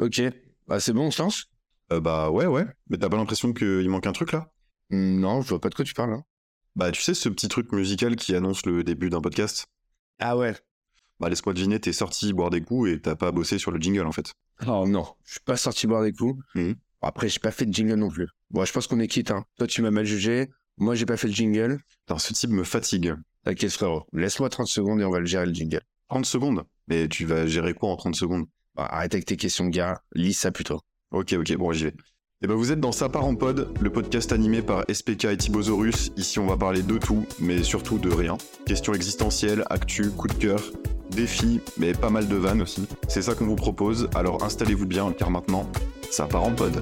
Ok. Bah, c'est bon, on se lance? Euh, bah ouais, ouais. Mais t'as pas l'impression qu'il manque un truc là? Hmm, Non, je vois pas de quoi tu parles. hein. Bah tu sais ce petit truc musical qui annonce le début d'un podcast? Ah ouais. Bah laisse-moi deviner, t'es sorti boire des coups et t'as pas bossé sur le jingle en fait. Oh non, je suis pas sorti boire des coups. Mhm. Après, j'ai pas fait de jingle non plus. Bon, je pense qu'on est quitte. Hein. Toi, tu m'as mal jugé. Moi, j'ai pas fait le jingle. Putain, ce type me fatigue. T'inquiète, frérot. Laisse-moi 30 secondes et on va le gérer le jingle. 30 secondes? Mais tu vas gérer quoi en 30 secondes? Bah, arrête avec tes questions, gars. Lis ça plutôt. Ok, ok, bon j'y vais. Et ben vous êtes dans Ça part en pod, le podcast animé par SPK et Thibosaurus. Ici on va parler de tout, mais surtout de rien. Questions existentielles, actu, coup de cœur, défis, mais pas mal de vannes aussi. C'est ça qu'on vous propose, alors installez-vous bien car maintenant, ça part en pod.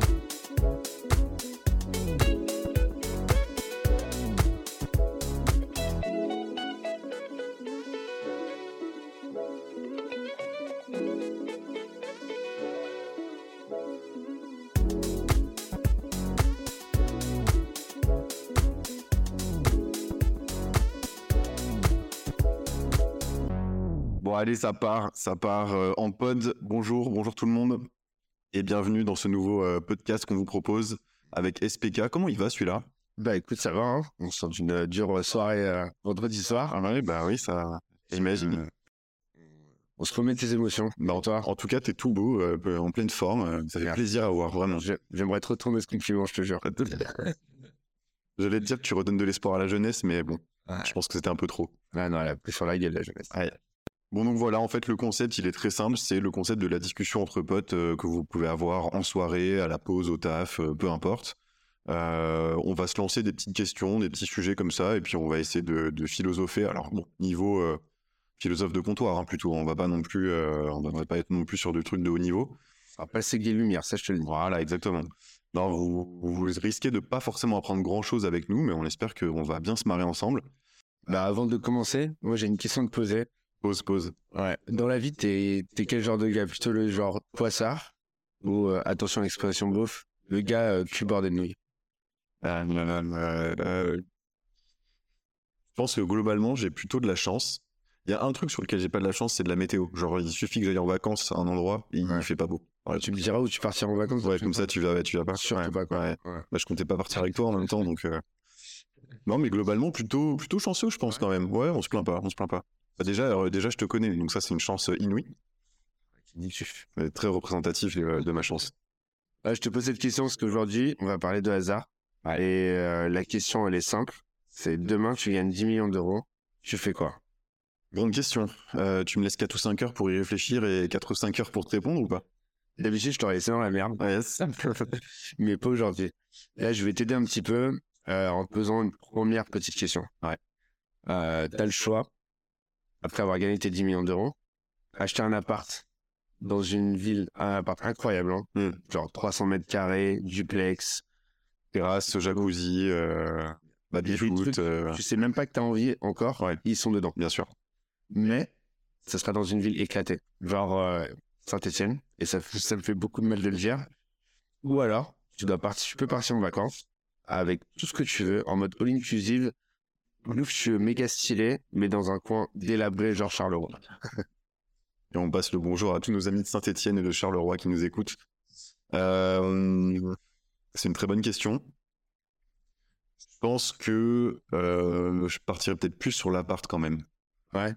Allez, ça part, ça part euh, en pod. Bonjour, bonjour tout le monde. Et bienvenue dans ce nouveau euh, podcast qu'on vous propose avec SPK. Comment il va celui-là? Bah, écoute, ça va. Hein. On sort d'une euh, dure soirée euh, vendredi soir. Ah ouais, bah oui, ça. J'imagine. On se remet de tes émotions. Bah, en, en tout cas, t'es tout beau, en pleine forme. ça fait plaisir à voir, vraiment. J'ai- J'aimerais te retourner ce compliment, je te jure. J'allais te dire que tu redonnes de l'espoir à la jeunesse, mais bon, Ouais. je pense que c'était un peu trop. Ah non, elle a pris sur la gueule, la jeunesse. Bon, donc voilà, en fait, le concept, il est très simple. C'est le concept de la discussion entre potes euh, que vous pouvez avoir en soirée, à la pause, au taf, euh, peu importe. Euh, on va se lancer des petites questions, des petits sujets comme ça, et puis on va essayer de, de philosopher. Alors, bon, niveau philosophe de comptoir, hein, plutôt. On va pas non plus, on va pas être non plus sur des trucs de haut niveau. On va passer des lumières, ça, je te le dis. Voilà, exactement. Non, vous, vous risquez de pas forcément apprendre grand chose avec nous, mais on espère qu'on va bien se marrer ensemble. Bah, avant de commencer, moi, j'ai une question à te poser. Pause, pause. Ouais. Dans la vie, t'es t'es quel genre de gars? Plutôt le genre poissard ou, euh, attention à l'expression beauf, le gars euh, cul bordé de nouilles? Euh, euh, Je pense que globalement, j'ai plutôt de la chance. Il y a un truc sur lequel j'ai pas de la chance, c'est de la météo. Genre, il suffit que j'aille en vacances à un endroit et il fait pas beau. Ouais, Tu me diras où tu partiras en vacances ouais, comme ça, tu vas, tu vas pas. Surtout Ouais, pas, quoi. ouais. Ouais. Bah, je comptais pas partir avec toi en même temps, donc. euh, Non, mais globalement, plutôt, plutôt chanceux, je pense quand même. Ouais, on se plaint pas, on se plaint pas. Bah, déjà, euh, déjà, je te connais, donc ça, c'est une chance euh, inouïe, mais très représentatif euh, de ma chance. Je te pose cette question parce qu'aujourd'hui, on va parler de hasard. Et euh, la question, elle est simple. C'est demain, tu gagnes 10 millions d'euros. Tu fais quoi? Grande question. Euh, tu me laisses 4 ou 5 heures pour y réfléchir et 4 ou 5 heures pour te répondre ou pas? D'habitude, je t'aurais laissé dans la merde. Ouais, mais pas aujourd'hui. Là, je vais t'aider un petit peu euh, en te posant une première petite question. Ouais. Euh, T'as le choix, après avoir gagné tes 10 millions d'euros, acheter un appart dans une ville, un appart incroyable, hein, Hmm. genre 300 mètres carrés, duplex. Terrasse, jacuzzi, euh, Des foot, trucs, euh, Tu sais même pas que t'as envie encore, Ouais. ils sont dedans. bien sûr. Mais ça sera dans une ville éclatée, genre euh, Saint-Etienne, et ça me fait beaucoup de mal de le dire. Ou alors, tu dois partir, tu peux partir en vacances avec tout ce que tu veux, en mode all inclusive, luxueux, méga stylé, mais dans un coin délabré, genre Charleroi. Et on passe le bonjour à tous nos amis de Saint-Etienne et de Charleroi qui nous écoutent. Euh, c'est une très bonne question. Je pense que euh, je partirais peut-être plus sur l'appart quand même. Ouais.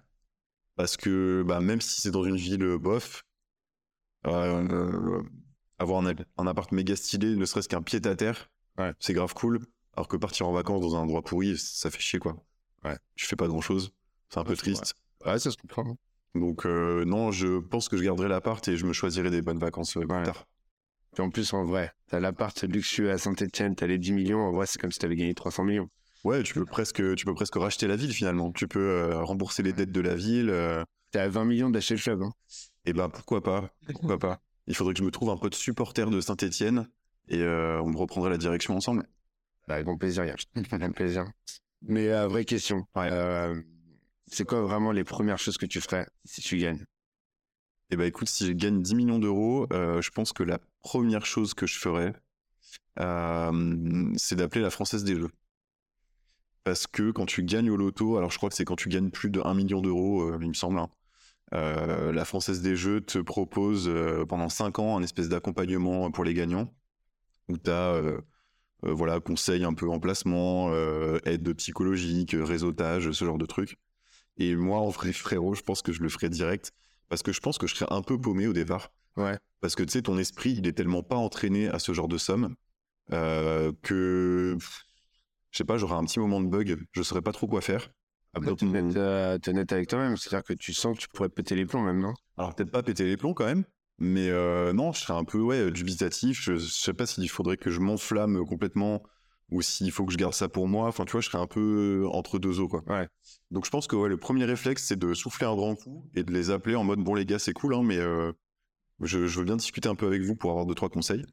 Parce que bah, même si c'est dans une ville euh, bof, euh, avoir un, un appart méga stylé, ne serait-ce qu'un pied à terre, Ouais. c'est grave cool. Alors que partir en vacances dans un endroit pourri, ça fait chier quoi. Ouais. Tu fais pas grand-chose. C'est un peu Ouais, triste. Ouais, ça se comprend. Donc euh, non, je pense que je garderai l'appart et je me choisirai des bonnes vacances euh, plus Ouais. tard. Puis en plus, en vrai, t'as l'appart luxueux à Saint-Etienne, t'as les 10 millions, en vrai, c'est comme si t'avais gagné 300 millions. Ouais, tu peux presque, tu peux presque racheter la ville finalement. Tu peux euh, rembourser les dettes de la ville. euh, T'es à 20 millions d'acheter le club, hein. et ben pourquoi pas, pourquoi pas. Il faudrait que je me trouve un peu de supporter de Saint-Étienne et euh, on me reprendrait la direction ensemble. Bah, avec grand plaisir, Yann. Avec plaisir. Mais euh, vraie question. Euh, c'est quoi vraiment les premières choses que tu ferais si tu gagnes? Et ben écoute, si je gagne 10 millions d'euros, euh, je pense que la première chose que je ferais, c'est d'appeler la Française des Jeux. Parce que quand tu gagnes au loto, alors je crois que c'est quand tu gagnes plus de 1 million d'euros, il me semble, hein, la Française des Jeux te propose pendant 5 ans un espèce d'accompagnement pour les gagnants, où tu as voilà, conseils un peu en placement, aide psychologique, réseautage, ce genre de trucs. Et moi, en vrai, frérot, je pense que je le ferai direct, parce que je pense que je serais un peu paumé au départ. Ouais. Parce que tu sais, ton esprit, il est tellement pas entraîné à ce genre de somme que je sais pas, j'aurai un petit moment de bug, je saurais pas trop quoi faire. Après, tu es euh, net avec toi-même, c'est-à-dire que tu sens que tu pourrais péter les plombs même, non? Alors peut-être pas péter les plombs quand même, mais euh, non, je serais un peu ouais, dubitatif. Je, je sais pas s'il faudrait que je m'enflamme complètement ou s'il faut que je garde ça pour moi. Enfin, tu vois, je serais un peu entre deux eaux, quoi. Ouais. Donc je pense que ouais, le premier réflexe, c'est de souffler un grand coup et de les appeler en mode bon les gars, c'est cool, hein, mais euh, je, je, veux bien discuter un peu avec vous pour avoir deux trois conseils.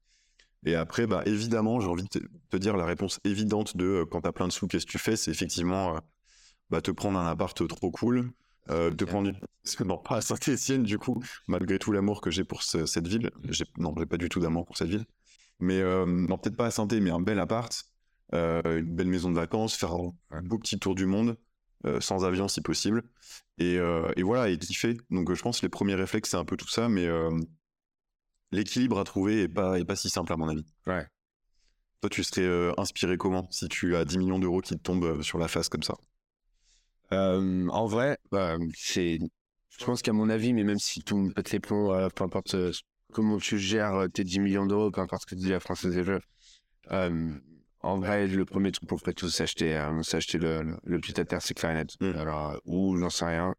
Et après, bah, évidemment, j'ai envie de te dire la réponse évidente de euh, quand t'as plein de sous, qu'est-ce que tu fais? C'est effectivement euh, bah, te prendre un appart trop cool, euh, te prendre une... non, pas à Saint-Etienne, du coup, malgré tout l'amour que j'ai pour cette ville. J'ai... Non, j'ai pas du tout d'amour pour cette ville. Mais euh, non, peut-être pas à saint mais un bel appart, une belle maison de vacances, faire un, beau petit tour du monde, sans avion si possible. Et, et voilà, et kiffer. Donc je pense que les premiers réflexes, c'est un peu tout ça, mais l'équilibre à trouver est pas, est pas si simple à mon avis. Ouais. Toi, tu serais euh, inspiré comment si tu as 10 millions d'euros qui te tombent euh, sur la face comme ça? Euh, En vrai, bah, c'est. Je pense qu'à mon avis, mais même si tout me pète les plombs, peu importe comment tu gères tes 10 millions d'euros, peu importe ce que dit la Française des Jeux, en vrai, le premier truc qu'on ferait tous, c'est acheter, acheter le, le, le pied à terre, c'est clarinette. Mmh. Alors, ou j'en sais rien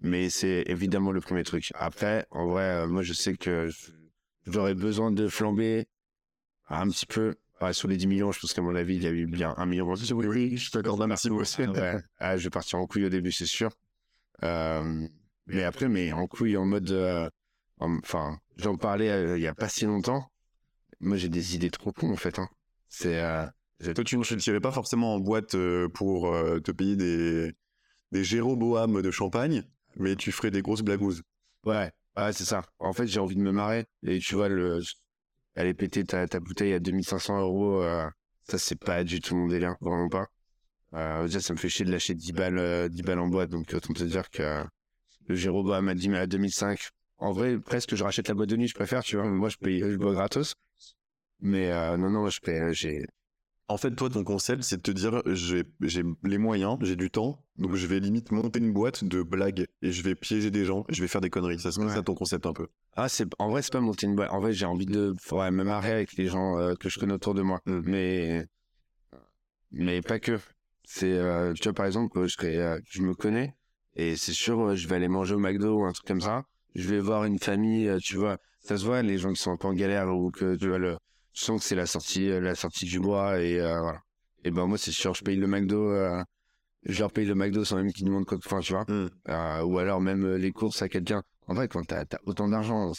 mais c'est évidemment le premier truc. Après, en vrai, euh, moi, je sais que j'aurais besoin de flamber un petit peu. Sur les 10 millions, je pense qu'à mon avis, il y a eu bien un million. Oui, oui, je t'accorde, merci beaucoup. Ah, je vais partir en couille au début, c'est sûr. Euh, mais après, mais en couille en mode. Euh, enfin, j'en parlais il y a pas si longtemps. Moi, j'ai des idées trop cons, en fait. Hein. C'est. Toi, tu ne tirais pas forcément en boîte pour te payer des, des Jéroboam de champagne mais tu ferais des grosses blagouzes. Ouais, ouais c'est ça. En fait, j'ai envie de me marrer. Et tu vois, le... aller péter ta, ta bouteille à 2500 euros, euh, ça, c'est pas du tout mon délire, vraiment pas. Euh, déjà, ça me fait chier de lâcher 10 balles, euh, 10 balles en boîte, donc autant te dire que le Jéroboam m'a dit, mais à 2005, en vrai, presque, je rachète la boîte de nuit, je préfère, tu vois. Moi, je paye, je bois gratos. Mais non, non, je paye, j'ai en fait, toi, ton concept, c'est de te dire, j'ai les moyens, j'ai du temps, donc je vais limite monter une boîte de blagues et je vais piéger des gens, je vais faire des conneries. Ça, c'est ça ton concept un peu. Ah, c'est en vrai, c'est pas monter une boîte. En vrai, j'ai envie de ouais, me marrer avec les gens euh, que je connais autour de moi, mm. mais mais pas que. C'est, euh, tu vois, par exemple, je, euh, je me connais et c'est sûr, je vais aller manger au McDo ou un truc comme ça. Je vais voir une famille, tu vois, ça se voit, les gens qui sont un peu en galère ou que tu vois le je sens que c'est la sortie, euh, la sortie du mois et euh, voilà. Et ben moi c'est sûr, je paye le McDo, euh, je leur paye le McDo sans même qu'ils demandent quoi, enfin tu vois. Mm. ou alors même les courses à quelqu'un. En vrai, quand t'as as autant d'argent,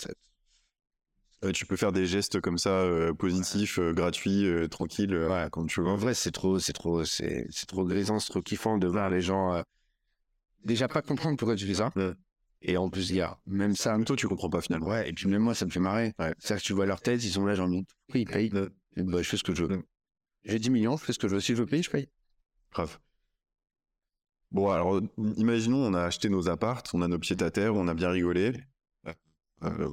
tu peux faire des gestes comme ça positifs, gratuits, tranquilles, ouais. quand tu veux. En vrai, c'est trop, c'est trop, c'est trop grisant, c'est trop kiffant de voir les gens déjà pas comprendre pourquoi tu fais ça. Et en plus, il y a même ça. Même toi, tu comprends pas finalement. Ouais, et puis même moi, ça me fait marrer. Ouais. C'est-à-dire que tu vois leur tête, ils sont là, genre, pourquoi ils payent? Bah, Je fais ce que je veux. J'ai 10 millions, je fais ce que je veux. Si je veux payer, je paye. Grave. Bon, alors, imaginons, on a acheté nos apparts, on a nos pieds à terre, on a bien rigolé. Euh,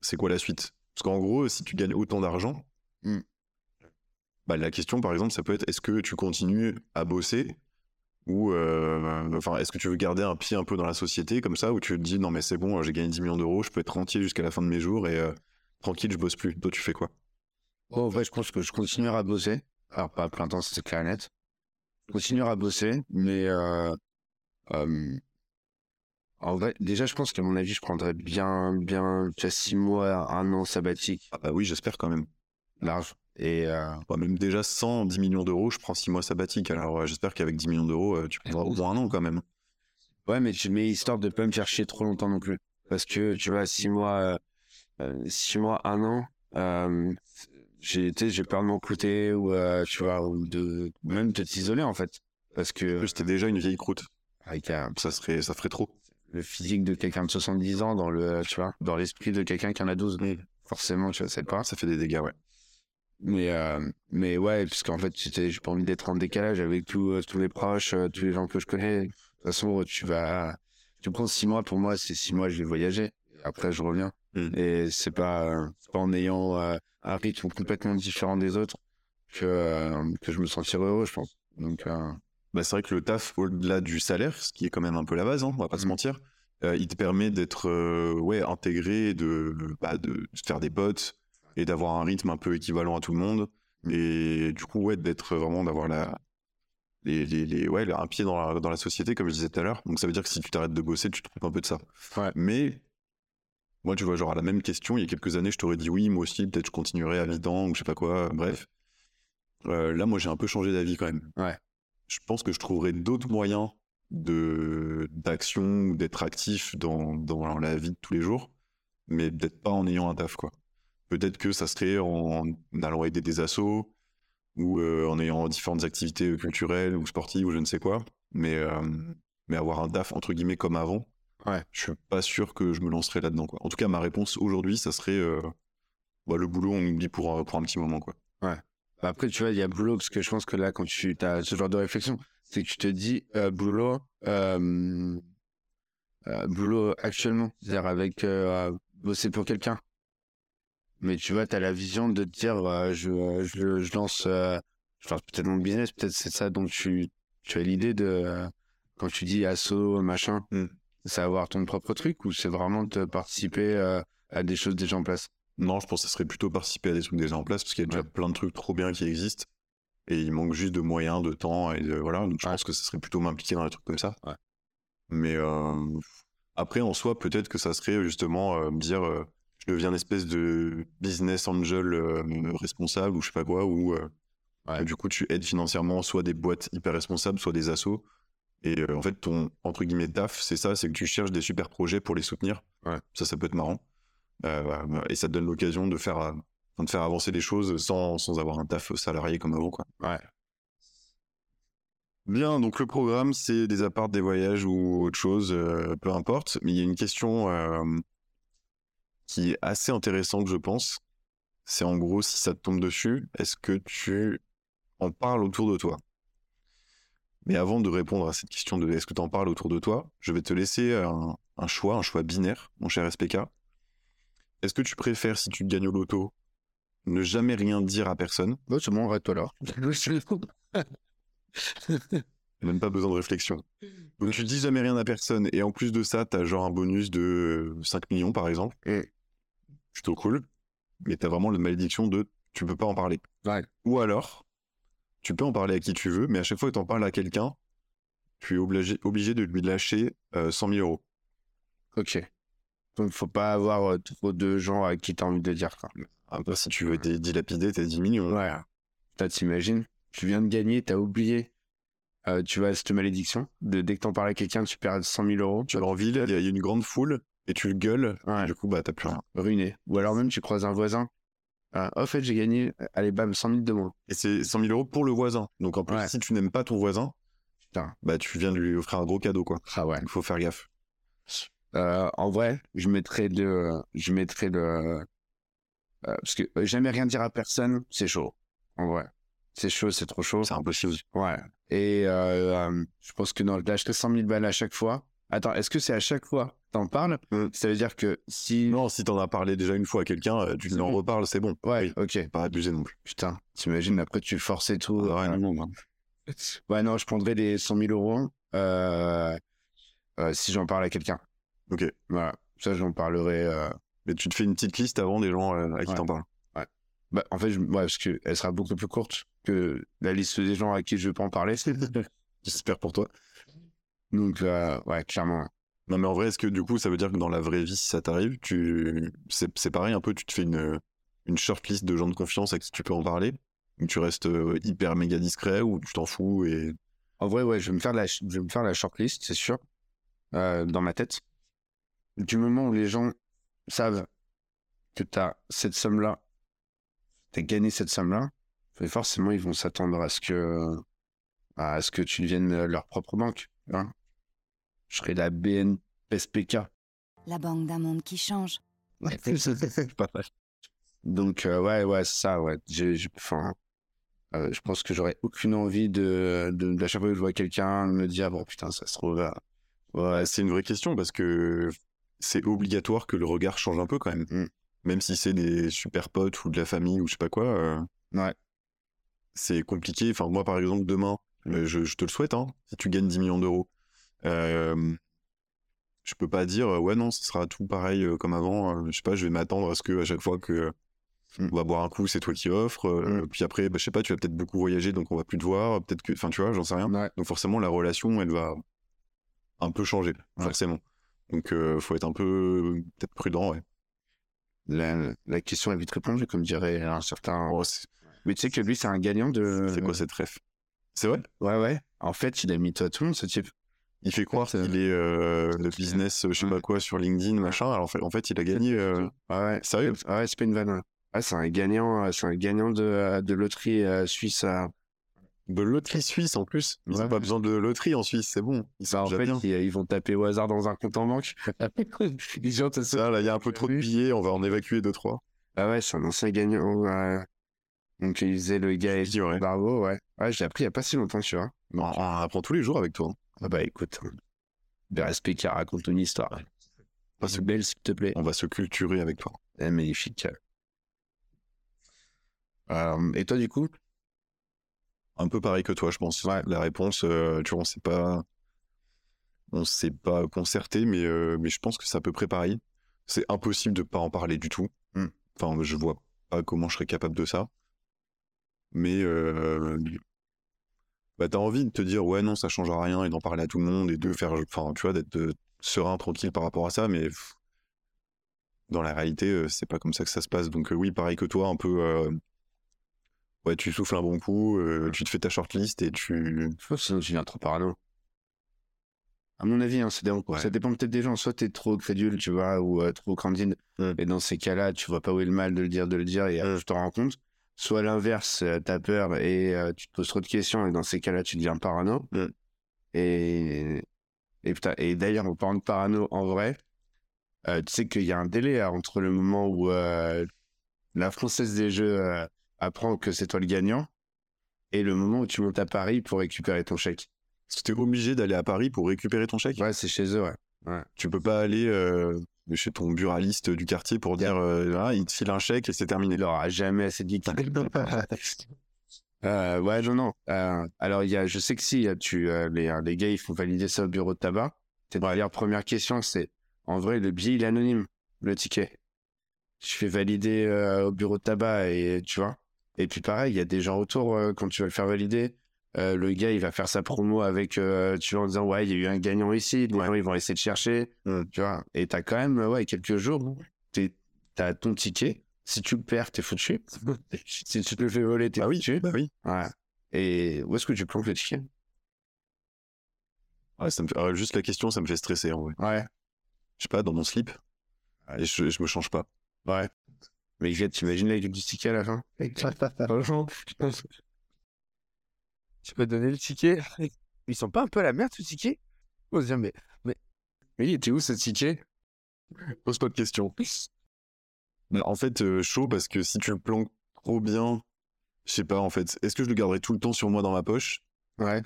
c'est quoi la suite? Parce qu'en gros, si tu gagnes autant d'argent, hmm. bah, la question, par exemple, ça peut être est-ce que tu continues à bosser ou euh, enfin est-ce que tu veux garder un pied un peu dans la société comme ça où tu te dis non mais c'est bon j'ai gagné 10 millions d'euros je peux être rentier jusqu'à la fin de mes jours et euh, tranquille je bosse plus. Toi tu fais quoi? Bon en vrai je pense que je continuerai à bosser. Alors pas à plein temps c'est clair et net. Je continuerai à bosser mais euh, en vrai déjà je pense qu'à mon avis je prendrais bien bien déjà 6 mois un an sabbatique. Ah bah oui j'espère quand même. Large et euh, même déjà 110 millions d'euros, je prends 6 mois sabbatique. Alors euh, j'espère qu'avec 10 millions d'euros, euh, tu prendras au moins un an quand même. Ouais, mais, mais histoire de pas me faire chier trop longtemps non plus. Parce que tu vois, 6 mois, 6 mois, un an, j'ai j'ai peur de coûter ou tu vois, ou de même de t'isoler en fait. Parce que. C'était déjà une vieille croûte. Avec ça serait, ça ferait trop. Le physique de quelqu'un de 70 ans dans le, tu vois, dans l'esprit de quelqu'un qui en a 12. Forcément, tu vois, c'est pas. Ça fait des dégâts, ouais. Mais, euh, mais ouais, parce qu'en fait, j'ai pas envie d'être en décalage avec tous euh, tous les proches, euh, tous les gens que je connais. De toute façon, tu vas, tu prends six mois, pour moi, c'est six mois, je vais voyager. Après, je reviens. Mm. Et c'est pas, pas en ayant euh, un rythme complètement différent des autres que, euh, que je me sentirai heureux, je pense. Donc, Bah, c'est vrai que le taf, au-delà du salaire, ce qui est quand même un peu la base, hein, on va pas se Mhm. mentir, il te permet d'être ouais, intégré, de, bah, de faire des potes et d'avoir un rythme un peu équivalent à tout le monde. Et du coup, ouais, d'être vraiment, d'avoir la, les, les, les- ouais, un pied dans la, dans la société, comme je disais tout à l'heure. Donc ça veut dire que si tu t'arrêtes de bosser, tu te trompes un peu de ça. Ouais. Mais moi, tu vois, genre à la même question, il y a quelques années, je t'aurais dit oui, moi aussi, peut-être je continuerai à mi-temps ou je sais pas quoi, bref. Euh, là, moi, j'ai un peu changé d'avis quand même. Ouais. Je pense que je trouverais d'autres moyens de d'action ou d'être actif dans, dans la vie de tous les jours, mais peut-être pas en ayant un taf, quoi. Peut-être que ça serait en, allant aider des assos ou euh, en ayant différentes activités culturelles ou sportives ou je ne sais quoi, mais, euh, mais avoir un taf entre guillemets comme avant, Ouais. je suis pas sûr que je me lancerais là-dedans, quoi. En tout cas, ma réponse aujourd'hui, ça serait euh, bah, le boulot, on oublie pour, un- pour un petit moment, quoi. Bah, Après, tu vois, il y a boulot, parce que je pense que là, quand tu as ce genre de réflexion, c'est que tu te dis, euh, boulot, euh, euh, boulot actuellement, c'est-à-dire avec euh, bosser pour quelqu'un. Mais tu vois, tu as la vision de te dire, euh, je, euh, je, je lance, euh, je lance peut-être mon business, peut-être c'est ça dont tu, tu as l'idée de, euh, quand tu dis asso, machin, Mm. c'est avoir ton propre truc ou c'est vraiment de participer à des choses déjà en place? Non, je pense que ça serait plutôt participer à des trucs déjà en place, parce qu'il y a déjà Ouais. plein de trucs trop bien qui existent, et il manque juste de moyens, de temps, et de, voilà, donc je Ouais. pense que ça serait plutôt m'impliquer dans des trucs comme ça. Ouais. Mais après, en soi, peut-être que ça serait justement me dire, je deviens une espèce de business angel euh, responsable, ou je sais pas quoi, ou euh, Ouais. du coup, tu aides financièrement soit des boîtes hyper responsables, soit des assos, et euh, en fait, ton, entre guillemets, taf, c'est ça, c'est que tu cherches des super projets pour les soutenir. Ouais. Ça, ça peut être marrant. Et ça te donne l'occasion de faire, de faire avancer les choses sans, sans avoir un taf salarié comme avant, quoi. Ouais. Bien, donc le programme, c'est des apparts, des voyages ou autre chose, peu importe. Mais il y a une question qui est assez intéressante, je pense. C'est en gros, si ça te tombe dessus, est-ce que tu en parles autour de toi? Mais avant de répondre à cette question de est-ce que tu en parles autour de toi, je vais te laisser un, un choix, un choix binaire, mon cher SPK. Est-ce que tu préfères, si tu gagnes au loto, ne jamais rien dire à personne? Bon, c'est bon, arrête-toi là. Même pas besoin de réflexion. Donc tu dis jamais rien à personne et en plus de ça, t'as genre un bonus de 5 millions par exemple. Plutôt cool. Mais t'as vraiment la malédiction de tu peux pas en parler. Ouais. Ou alors, tu peux en parler à qui tu veux, mais à chaque fois que t'en parles à quelqu'un, tu es obligé, obligé de lui lâcher euh, 100 000 euros. Ok. Donc, faut pas avoir euh, trop de gens à qui t'as envie de dire, quoi. Après, si tu veux dé- dilapider tes 10 millions. Ouais. T'as, t'imagines, tu viens de gagner, t'as oublié. Euh, tu vois, cette malédiction de dès que t'en parles à quelqu'un, tu perds 100 000 euros. Tu vas en ville, il y, a- il y a une grande foule et tu le gueules. Ouais. du coup, bah t'as plus rien. Ruiné. Ou alors même, tu croises un voisin. Ah, oh, en fait, j'ai gagné. Allez, bam, 100 000 de moins. Et c'est 100 000 euros pour le voisin. Donc en plus, Ouais. si tu n'aimes pas ton voisin, Putain. bah tu viens de lui offrir un gros cadeau, quoi. Ah ouais. Il faut faire gaffe. Euh, en vrai, je mettrais le, je mettrais le, euh, parce que euh, jamais rien dire à personne, c'est chaud. En vrai, c'est chaud, c'est trop chaud. C'est impossible. Ouais. Et euh, je pense que non, d'acheter 100 000 balles à chaque fois. Attends, est-ce que c'est à chaque fois t'en parles? Mm. Ça veut dire que si. Non, si t'en as parlé déjà une fois à quelqu'un, euh, tu en bon. reparles, c'est bon. Ouais, Oui, ok. Pas abusé non plus. Putain, t'imagines, après tu forces et tout. Ah ouais, Ah, non, non. Ouais, non, je prendrais les 100 000 euros euh, euh, si j'en parle à quelqu'un. Ok. Voilà. Ça, j'en parlerai. euh, Mais tu te fais une petite liste avant des gens euh, à qui Ouais. t'en parles. Bah, en fait, je... ouais, parce qu'elle sera beaucoup plus courte que la liste des gens à qui je veux pas en parler. J'espère pour toi. Donc, euh, ouais, clairement. Non, mais en vrai, est-ce que du coup, ça veut dire que dans la vraie vie, si ça t'arrive, tu... c'est c'est pareil un peu, tu te fais une, une shortlist de gens de confiance à qui tu peux en parler? Ou tu restes euh, hyper méga discret ou tu t'en fous et. En vrai, ouais, je vais me faire la, je vais me faire la shortlist, c'est sûr, euh, dans ma tête. Du moment où les gens savent que tu as cette somme-là, tu as gagné cette somme-là, forcément, ils vont s'attendre à ce que à ce que tu deviennes leur propre banque. hein. Je serai la BNPSPK. La banque d'un monde qui change. Pas mal. Donc, euh, ouais, ouais, c'est ça, ouais. Enfin, euh, je pense que j'aurais aucune envie de, de, d'à chaque fois que je vois quelqu'un me dire, bon, putain, ça se trouve, euh, Ouais, C'est une vraie question parce que c'est obligatoire que le regard change un peu quand même. Mm. Même si c'est des super potes ou de la famille ou je sais pas quoi. euh, Ouais. C'est compliqué. Enfin, moi, par exemple, demain, je, je te le souhaite, hein, si tu gagnes 10 millions d'euros, euh, je peux pas dire, ouais, non, ce sera tout pareil euh, comme avant. je sais pas, je vais m'attendre à ce que à chaque fois que Mm. on va boire un coup, c'est toi qui offres. euh, Puis après, bah, je sais pas, tu vas peut-être beaucoup voyager, donc on va plus te voir. Peut-être que, enfin, tu vois, j'en sais rien. ouais. Donc forcément, la relation, elle va un peu changer, Ouais. forcément. Donc euh, faut être un peu peut-être prudent, ouais. La, la question est vite répondue, comme dirait un certain. Oh, Mais tu sais que lui, c'est un gagnant de. c'est quoi cette ref? C'est vrai? Ouais, ouais. En fait, il a mis toi tout le monde, ce type. Il fait croire fait, qu'il est euh, le business, euh, je sais pas quoi, sur LinkedIn, machin. Alors en fait, il a gagné. euh, Ouais, ouais. Sérieux? Ouais, ouais, c'est pas une vanne. Ouais, c'est un gagnant, euh, c'est un gagnant de, euh, de loterie euh, suisse. euh. De loterie suisse en plus? Ils Ouais. ont pas besoin de loterie en Suisse, c'est bon. Ils Bah, en fait, ils, ils vont taper au hasard dans un compte en banque. Les gens, ça. Là, il y a un peu trop de billets, on va en évacuer deux, trois. Ah ouais, c'est un ancien gagnant. Donc, il faisait le gars et ouais. Bravo, ouais. Ouais, j'ai appris il y a pas si longtemps, tu vois. On, on apprend tous les jours avec toi. hein. Ah bah écoute, hein. respect qui raconte une histoire. Pas ce belle, s'il te plaît. On va se culturer avec toi. Eh, magnifique. Euh, et toi, du coup? Un peu pareil que toi, je pense. Ouais. La réponse, euh, tu vois, on s'est pas, on s'est pas concerté, mais euh, mais je pense que c'est à peu près pareil. C'est impossible de pas en parler du tout. Hmm. Enfin, je vois pas comment je serais capable de ça. Mais bah t'as envie de te dire ouais non ça changera rien et d'en parler à tout le monde et de faire, enfin tu vois d'être euh, serein tranquille par rapport à ça, mais pff, dans la réalité euh, c'est pas comme ça que ça se passe. Donc euh, oui pareil que toi un peu. euh, Ouais, tu souffles un bon coup, tu te fais ta shortlist et tu, Je pense que trop parano. À mon avis, hein, ça dépend, Ouais. ça dépend peut-être des gens. Soit t'es trop crédule, tu vois, ou trop candide. Mm. Et dans ces cas-là, tu vois pas où est le mal de le dire, de le dire, et euh, Mm. tu t'en rends compte. Soit l'inverse, euh, t'as peur et euh, tu te poses trop de questions, et dans ces cas-là, tu deviens parano. Mm. Et, et, putain, et d'ailleurs, en parlant de parano, en vrai, euh, tu sais qu'il y a un délai hein, entre le moment où euh, la française des jeux apprend que c'est toi le gagnant et le moment où tu montes à Paris pour récupérer ton chèque. T'es obligé d'aller à Paris pour récupérer ton chèque? Ouais, c'est chez eux, ouais. Tu peux pas aller chez ton buraliste du quartier pour dire euh, ah, il te file un chèque et c'est terminé. Il leur a jamais assez dit qu'il euh, Ouais, non, non. Euh, alors, il y a, je sais que si tu, euh, les, les gars, ils font valider ça au bureau de tabac. Peut-être la première question, c'est en vrai, le billet, il est anonyme, le ticket. Je fais valider au bureau de tabac et tu vois. Et puis pareil, il y a des gens autour quand tu vas le faire valider. Euh, le gars, il va faire sa promo avec, euh, tu vois, en disant ouais, il y a eu un gagnant ici. Les Ouais. gens, ils vont essayer de chercher, Mm. tu vois. Et t'as quand même, ouais, quelques jours, t'es- t'as ton ticket. Si tu le perds, t'es foutu. si tu te le fais voler, t'es Bah oui, foutu. bah oui. Ouais. Et où est-ce que tu plantes le ticket Ouais, ça me fait- juste la question, ça me fait stresser en vrai. Ouais. Je sais pas, dans mon slip. Ouais. Et je, je me change pas. Ouais. Mais t'imagines là, du ticket à la fin? Tu peux donner le ticket Ils sont pas un peu à la merde, ce ticket? On se dit, mais, mais, mais il était où ce ticket? Pose pas de questions. En fait, euh, chaud parce que si tu le planques trop bien, je sais pas en fait. Est-ce que je le garderai tout le temps sur moi dans ma poche? Ouais.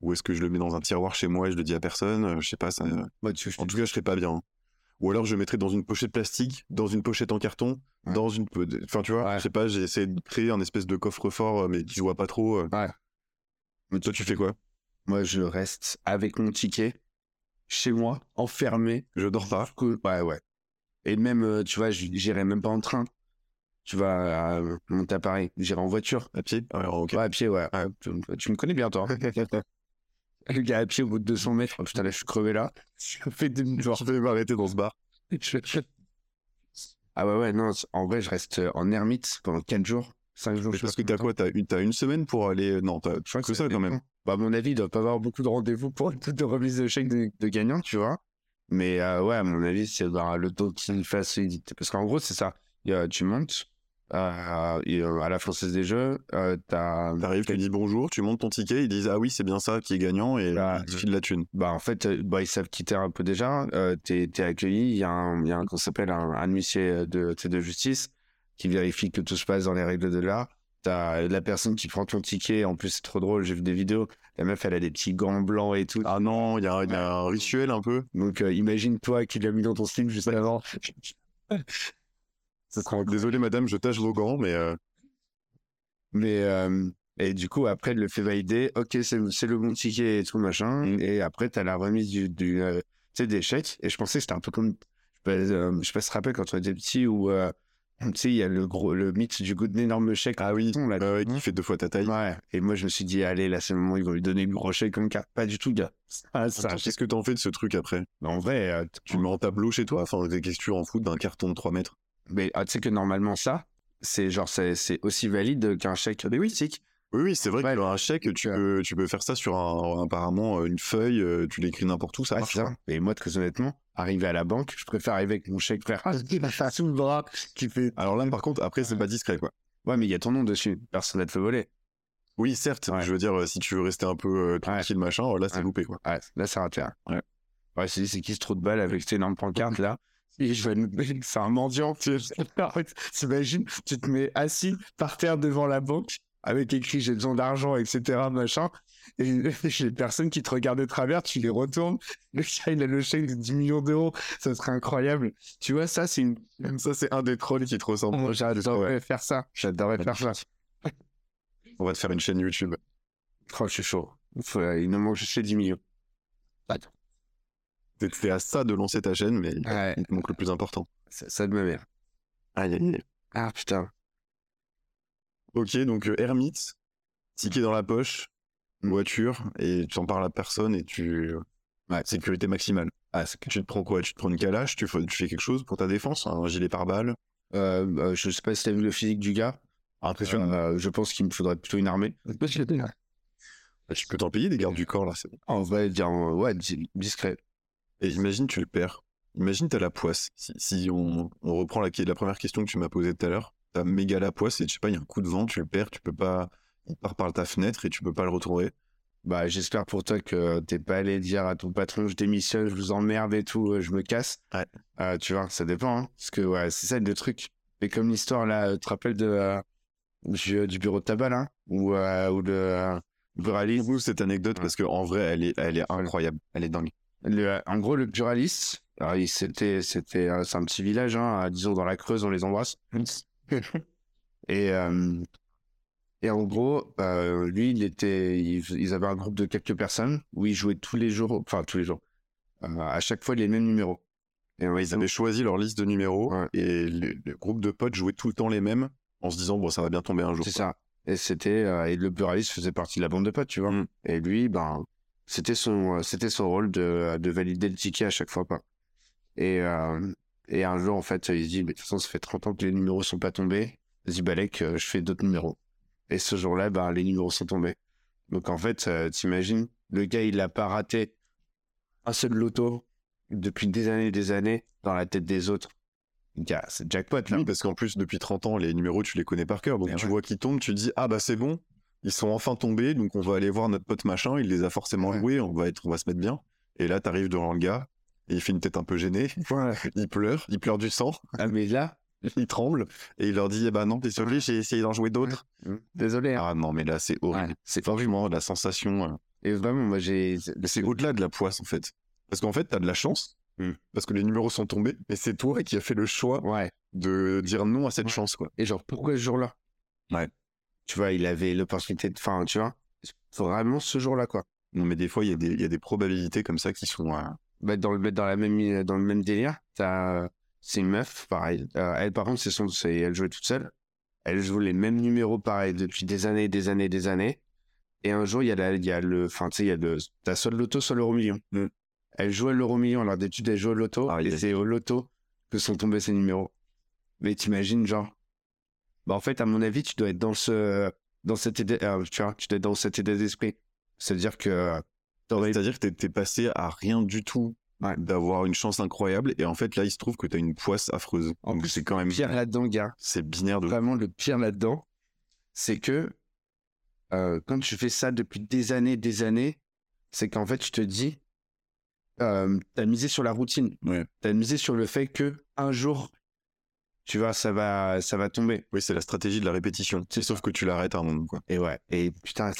ou est-ce que je le mets dans un tiroir chez moi et je le dis à personne? Euh, Je sais pas. Ça... Bah, tu, En tout cas, je serais pas bien. Ou alors je le mettrais dans une pochette plastique, dans une pochette en carton, Ouais. dans une. Enfin, tu vois, Ouais. je sais pas, j'ai essayé de créer un espèce de coffre-fort, euh, mais qui se voit pas trop. euh. Mais Toi, tu fais quoi? Moi, je reste avec mon ticket chez moi, enfermé. Je dors pas. Cool. Ouais, ouais. Et même, euh, tu vois, j'irai même pas en train. Tu vas euh, monter à Paris. J'irai en voiture. À pied? Ah ouais, à pied, ouais. Ouais, tu, tu me connais bien, toi. Le gars à pied au bout de 200 mètres. Oh, putain, là, je suis crevé là. Je fais demi-tour. Je vais m'arrêter dans ce bar. Ah ouais, ouais, non, en vrai, je reste en ermite pendant 4 jours, 5 jours. je sais Parce que t'as quoi T'as une, une semaine pour aller. Non, t'as crois que ça quand même. Bah, à mon avis, il doit pas avoir beaucoup de rendez-vous pour de remise de chèque de, de gagnant, tu vois. Mais euh, ouais, à mon avis, c'est dans le temps qu'il fasse. Parce qu'en gros, c'est ça. Tu montes euh, et, euh, à la Française des Jeux, euh. T'arrives, tu dis bonjour, tu montes ton ticket, ils disent ah oui, c'est bien ça qui est gagnant et Bah, ils te filent la thune. Bah, en fait, euh, bah, ils savent quitter un peu déjà. Euh, t'es, accueilli. Il y a un, il y a un, qu'on s'appelle un, un huissier de justice qui vérifie que tout se passe dans les règles de l'art. T'as la personne qui prend ton ticket. En plus, c'est trop drôle. J'ai vu des vidéos. La meuf, elle a des petits gants blancs et tout. Ah non, il y, a il y a un rituel un peu. Donc, euh, imagine-toi qui l'a mis dans ton slip juste avant. Ça sera Désolé madame, je tâche vos gants, mais euh, Mais euh, et du coup après elle le fait valider, ok c'est le bon ticket et tout machin. Mm. Et après t'as la remise du, du tu sais des chèques. Et je pensais que c'était un peu comme je sais pas, je sais pas si tu te rappelles quand on était petit euh, tu sais il y a le gros le mythe du goût de l'énorme chèque. ah oui, l'a- euh, qui fait deux fois ta taille. Ouais. Et moi je me suis dit allez là c'est le moment ils vont lui donner le gros chèque comme carte. Pas du tout gars. Ah, Qu'est-ce que t'en fais de ce truc après? Mais en vrai euh, Tu le mets en tableau chez toi Enfin, qu'est-ce que tu en fous d'un carton de 3 mètres mais ah, tu sais que normalement ça c'est genre c'est c'est aussi valide qu'un chèque de oui Oui, oui, c'est vrai Ouais, que un chèque, tu euh, peux, tu peux faire ça sur un, apparemment euh, une feuille, euh, tu l'écris n'importe où, ça marche. ça. Et moi, très honnêtement, arriver à la banque, je préfère arriver avec mon chèque frère. Ah, sous le bras, qui fait. Alors là, par contre, après, c'est pas discret, quoi. Ouais, mais il y a ton nom dessus. Personne ne te fait voler. Oui, certes, Ouais. je veux dire, si tu veux rester un peu euh, tranquille, machin, là, c'est loupé, quoi. Ouais, là, c'est raté. hein. Ouais. Ouais, c'est c'est qui ce trou de balle avec cette énorme pancarte là? Et je vais C'est un mendiant. T'imagines, tu te mets assis par terre devant la banque avec écrit j'ai besoin d'argent, etc. Machin. Et les personnes qui te regardent de travers, tu les retournes. Le gars, il a le chèque de 10 millions d'euros. Ça serait incroyable. Tu vois, ça, c'est une. Même ça, c'est un des trolls qui te ressemble. Oh, J'adorerais faire ça. J'adorerais faire ça. On va te faire une chaîne YouTube. Oh, je suis chaud. Faut- il nous manque juste les 10 millions. T'es à ça de lancer ta chaîne, mais Ouais, il te manque le plus important. ça, ça de ma mère. Aïe, aïe, aïe. Ah putain. Ok, donc euh, ermite, ticket dans la poche, voiture, et tu en parles à personne et tu. Ouais, sécurité maximale. Ah, Tu te prends quoi? Tu te prends une calache? Tu fais, tu fais quelque chose pour ta défense? Un gilet pare-balles? Euh, euh, je sais pas si t'as vu le physique du gars. Impressionnant. Euh, je pense qu'il me faudrait plutôt une armée. Bah, Tu peux t'en payer des gardes du corps là, c'est bon. En vrai, dire euh, ouais, di- discret. Et imagine, tu le perds. Imagine, t'as la poisse. Si, si on, on reprend la, la première question que tu m'as posée tout à l'heure, t'as méga la poisse et je sais pas, il y a un coup de vent, tu le perds, tu peux pas. Il part par ta fenêtre et tu peux pas le retrouver. Bah, j'espère pour toi que t'es pas allé dire à ton patron je démissionne, je vous emmerde et tout, euh, je me casse. Ouais. Euh, tu vois, ça dépend. Hein, parce que ouais, c'est ça le truc. Et comme l'histoire là, euh, tu te rappelles de, euh, du, du bureau de tabac là Ou euh, ou euh, buraliste cette anecdote, Ouais. parce que en vrai, elle est, elle est incroyable. Elle est dingue. Le- en gros, le il- c'était, c'était, euh, c'est un petit village, hein, disons dans la Creuse, on les embrasse. Et, euh, et en gros, euh, lui, il était, il- ils avaient un groupe de quelques personnes où ils jouaient tous les jours, enfin tous les jours, euh, à chaque fois les mêmes numéros. Et ouais, Ils avaient choisi leur liste de numéros Ouais. et le, le groupe de potes jouait tout le temps les mêmes en se disant, bon, ça va bien tomber un jour. C'est ça. Et c'était euh, et le pluraliste faisait partie de la bande de potes, tu vois. Mm. Et lui, ben, c'était son euh, c'était son rôle de, de valider le ticket à chaque fois, quoi. Et euh, et un jour, en fait, il se dit, mais de toute façon, ça fait 30 ans que les numéros sont pas tombés. Vas-y, Balek, euh, je fais d'autres numéros. Et ce jour-là, ben, les numéros sont tombés. Donc en fait, euh, t'imagines, le gars, il a pas raté un seul loto depuis des années et des années dans la tête des autres. Gars, c'est jackpot là. Oui, parce qu'en plus, depuis 30 ans, les numéros, tu les connais par cœur. Donc, tu ouais. vois qu'ils tombent, tu dis, ah bah c'est bon, ils sont enfin tombés, donc on va aller voir notre pote machin, il les a forcément Ouais. joués, on va, être, on va se mettre bien. Et là, t'arrives devant le gars, et il fait une tête un peu gênée, Ouais. il pleure, il pleure du sang, Ah, mais là, il tremble, et il leur dit, eh bah non, désolé, j'ai essayé d'en jouer d'autres. désolé. hein. Ah non, mais là, c'est horrible. Ouais, C'est franchement la sensation. euh, Et vraiment, moi, j'ai. C'est au-delà de la poisse, en fait. Parce qu'en fait, t'as de la chance, Hmm. parce que les numéros sont tombés, mais c'est toi qui as fait le choix Ouais. de dire non à cette Ouais. chance, quoi. Et genre, pourquoi ce jour-là? Ouais. Tu vois, il avait l'opportunité de. Enfin, tu vois, vraiment ce jour-là, quoi. Non, mais des fois, il y, a des- il y a des probabilités comme ça qui sont. euh, Bah, dans, le, mettre dans, la même, dans le même délire, t'as. C'est une meuf, pareil. Euh, elle, par contre, c'est son, c'est, elle jouait toute seule. Elle joue les mêmes numéros, pareil, depuis des années, des années, des années. Et un jour, il y a, la, il y a le. Enfin, tu sais, il y a le. T'as soit le loto, soit l'euro million. Mm. Elle jouait l'euro million. Alors, d'habitude, elle joue au loto. Ah, et c'est au loto que sont tombés ces numéros. Mais t'imagines, genre. Bah, en fait, à mon avis, tu dois être dans ce. Dans cette idée. euh, tu vois, tu dois être dans cette idée d'esprit. C'est-à-dire que. C'est-à-dire que t'es- t'es passé à rien du tout Ouais. d'avoir une chance incroyable, et en fait, là, il se trouve que t'as une poisse affreuse. En Donc, plus, c'est quand même. pire là-dedans, gars. C'est binaire de. vraiment le pire là-dedans, c'est que euh, quand tu fais ça depuis des années, des années, c'est qu'en fait, tu te dis, euh, t'as misé sur la routine. Ouais. T'as misé sur le fait que un jour, tu vois, ça va, ça va tomber. Oui, c'est la stratégie de la répétition. C'est Sauf que tu l'arrêtes à un moment, quoi. Et ouais. Et putain,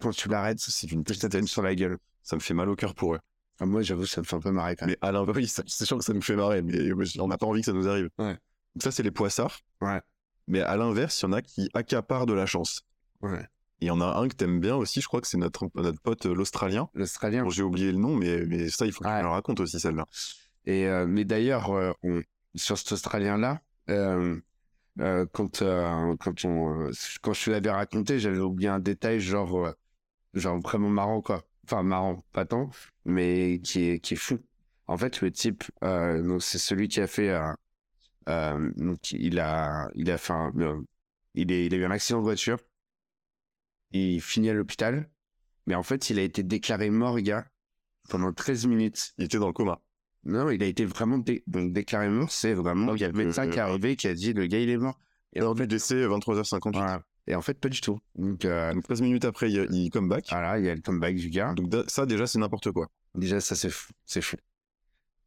quand tu l'arrêtes, C'est une t'attends sur la gueule. Ça me fait mal au cœur pour eux. Ah, moi, j'avoue, ça me fait un peu marrer quand même. Mais à l'inverse, oui, c'est sûr que ça nous fait marrer, mais on n'a pas envie que ça nous arrive. Ouais. Donc ça, c'est les poissards. Ouais. Mais à l'inverse, il y en a qui accaparent de la chance. Ouais. Et il y en a un que t'aimes bien aussi, je crois que c'est notre, notre pote euh, l'Australien. L'Australien. Bon, j'ai oublié le nom, mais, mais ça, il faut que Ouais. tu me le racontes aussi, celle-là. Et euh, mais d'ailleurs, euh, on- sur cet Australien-là, euh, euh, quand euh, quand on euh, quand je l'avais raconté, j'avais oublié un détail genre euh, genre vraiment marrant quoi. Enfin marrant, pas tant, mais qui est qui est fou. En fait, le type, euh, c'est celui qui a fait, donc il a il a fait un, il est il a eu un accident de voiture. Il finit à l'hôpital, mais en fait, il a été déclaré mort, gars, pendant 13 minutes. Il était dans le coma. Non, il a été vraiment dé- donc déclaré mort. C'est vraiment, il y a le médecin qui est arrivé qui a dit le gars il est mort. Et en fait, décès, 23h58. voilà. Et en fait, pas du tout. Donc, euh, Donc 13 minutes après, il, il come back. voilà, il y a le comeback du gars. Donc ça, déjà, c'est n'importe quoi. Déjà, ça, c'est fou. C'est fou.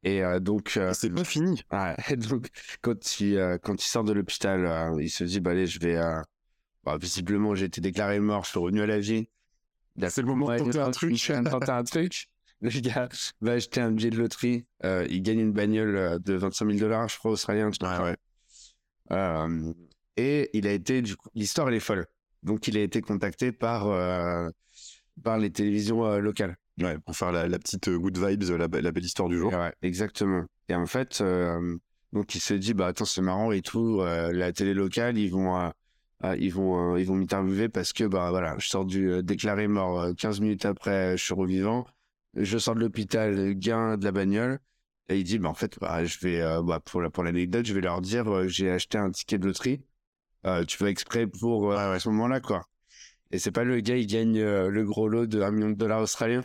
Et euh, donc, euh, C'est pas fini. ouais, donc quand, il, euh, quand il sort de l'hôpital, euh, il se dit bah, allez, je vais. euh, bah, visiblement, j'ai été déclaré mort, je suis revenu à la vie. C'est le moment de tenter un truc. tenter un truc. Le gars va acheter un billet de loterie. euh, il gagne une bagnole euh, de 25 000 dollars, je crois, australien. Ouais, ouais. Euh, et il a été, du coup, l'histoire elle est folle. Donc il a été contacté par euh, par les télévisions locales. Ouais, pour faire la, la petite good vibes, la, be- la belle histoire du jour. Ouais, exactement. Et en fait, donc il se dit bah attends c'est marrant et tout. la télé locale ils vont ils vont euh, ils vont m'interviewer parce que bah voilà je sors du euh, déclaré mort euh, 15 minutes après je suis revivant. Je sors de l'hôpital gain de la bagnole. Et il dit, bah, en fait, bah, je vais, euh, bah, pour la- pour l'anecdote, je vais leur dire, euh, j'ai acheté un ticket de loterie. Euh, tu fais exprès pour euh, à ce moment-là, quoi. Et c'est pas le gars, il gagne euh, le gros lot de 1 million de dollars australiens.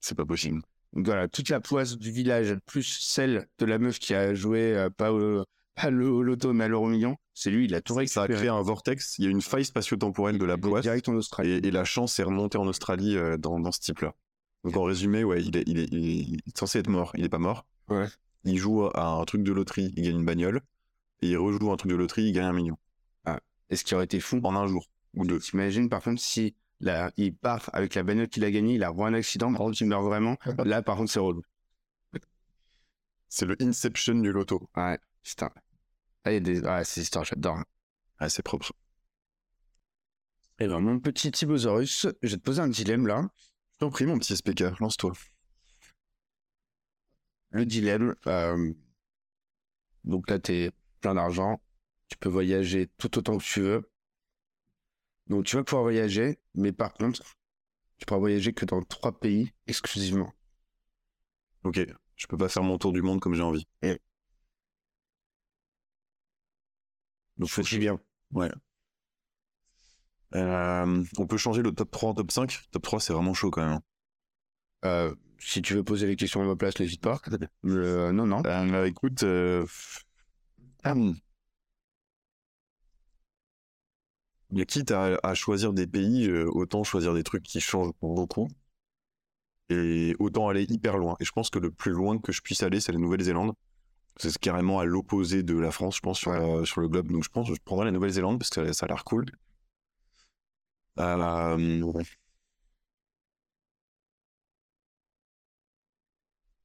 C'est pas possible. Donc voilà, toute la poisse du village, plus celle de la meuf qui a joué, euh, pas, au, pas le, loto, mais à l'euro million, c'est lui, il a tout Ça a récupéré. créé un vortex. Il y a une faille spatio-temporelle de la poisse. direct en Australie. Et, et la chance est remontée en Australie euh, dans, dans ce type-là. Donc en résumé, ouais, il est, il, est, il est censé être mort. Il est pas mort. Ouais. Il joue à un truc de loterie, il gagne une bagnole. Et il rejoue à un truc de loterie, il gagne un million. Et ce qui aurait été fou, En un jour. Ou deux. T'imagines par contre si là, il part avec la bagnole qu'il a gagnée, il a un accident, par contre il meurt vraiment. Là par contre c'est relou. C'est le Inception du loto. Ouais, putain. Ah, il y a des... Ouais, ces histoires, j'adore. Ah, c'est propre. Et ben mon petit Tibosaurus, je vais te poser un dilemme là. Je t'en prie, mon petit SPK, lance-toi. Le dilemme, euh, donc là t'es plein d'argent, tu peux voyager tout autant que tu veux. Donc tu vas pouvoir voyager, mais par contre, tu pourras voyager que dans trois pays exclusivement. Ok, je peux pas faire mon tour du monde comme j'ai envie. Donc faut bien. Ouais. Euh, on peut changer le top 3 en top 5 Top 3, c'est vraiment chaud quand même. hein. Euh, si tu veux poser les questions à ma place, n'hésite pas. Euh, non, non. Euh, écoute, ah, hmm. Mais quitte à, à choisir des pays, autant choisir des trucs qui changent beaucoup. Et autant aller hyper loin. Et je pense que le plus loin que je puisse aller, c'est la Nouvelle-Zélande. C'est carrément à l'opposé de la France, je pense, sur, la- sur le globe. Donc je pense que je prendrai la Nouvelle-Zélande parce que ça, ça a l'air cool. Euh,